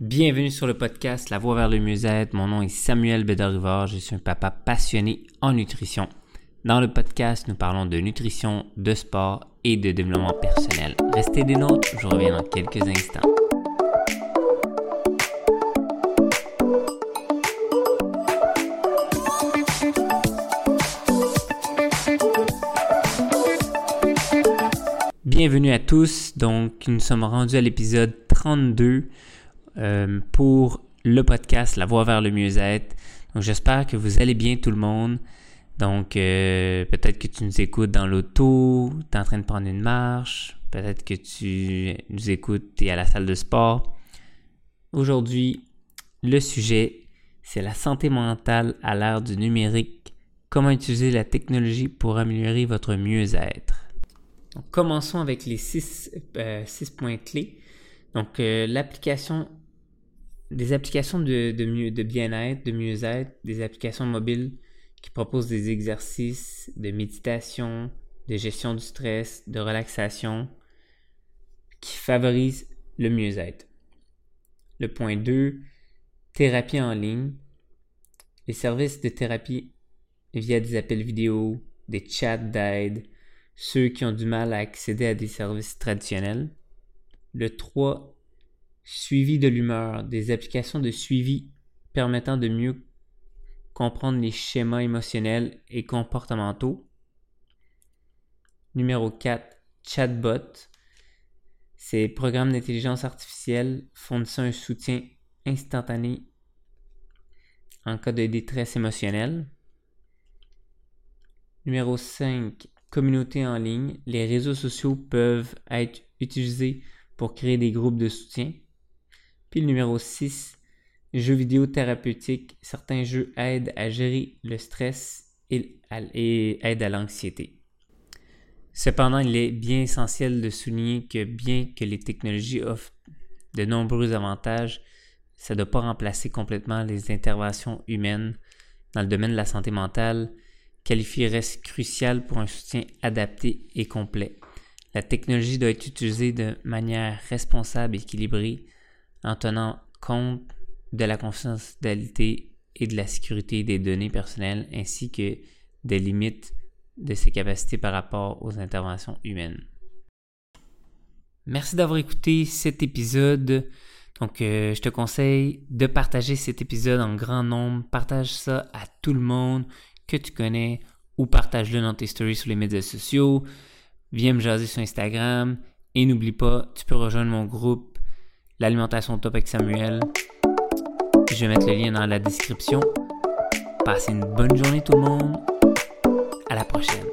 Bienvenue sur le podcast La Voix vers le mieux-être. Mon nom est Samuel Bédard-Rivard. Je suis un papa passionné en nutrition. Dans le podcast, nous parlons de nutrition, de sport et de développement personnel. Restez des nôtres, je reviens dans quelques instants. Bienvenue à tous. Donc, nous sommes rendus à l'épisode 32 euh, pour le podcast La Voix vers le mieux-être. Donc, j'espère que vous allez bien tout le monde. Donc, euh, peut-être que tu nous écoutes dans l'auto, tu es en train de prendre une marche, peut-être que tu nous écoutes, tu à la salle de sport. Aujourd'hui, le sujet, c'est la santé mentale à l'ère du numérique. Comment utiliser la technologie pour améliorer votre mieux-être? commençons avec les six, euh, points clés. Donc, l'application, des applications de, de bien-être, de mieux-être, des applications mobiles qui propose des exercices de méditation, de gestion du stress, de relaxation, qui favorisent le mieux-être. Le point 2, thérapie en ligne. Les services de thérapie via des appels vidéo, des chats d'aide, ceux qui ont du mal à accéder à des services traditionnels. Le 3, suivi de l'humeur, des applications de suivi permettant de mieux comprendre les schémas émotionnels et comportementaux. Numéro 4, chatbot. Ces programmes d'intelligence artificielle fournissent un soutien instantané en cas de détresse émotionnelle. Numéro 5, communauté en ligne. Les réseaux sociaux peuvent être utilisés pour créer des groupes de soutien. Puis le numéro 6, Jeux vidéo thérapeutiques, certains jeux aident à gérer le stress et, aident à l'anxiété. Cependant, il est bien essentiel de souligner que bien que les technologies offrent de nombreux avantages, ça ne doit pas remplacer complètement les interventions humaines dans le domaine de la santé mentale. Qualifier reste crucial pour un soutien adapté et complet. La technologie doit être utilisée de manière responsable et équilibrée en tenant compte de la confidentialité et de la sécurité des données personnelles ainsi que des limites de ses capacités par rapport aux interventions humaines. Merci d'avoir écouté cet épisode. Donc, euh, je te conseille de partager cet épisode en grand nombre. Partage ça à tout le monde que tu connais ou partage-le dans tes stories sur les médias sociaux. Viens me jaser sur Instagram. Et n'oublie pas, tu peux rejoindre mon groupe L'alimentation top avec Samuel. Je vais mettre le lien dans la description. Passez une bonne journée tout le monde. À la prochaine.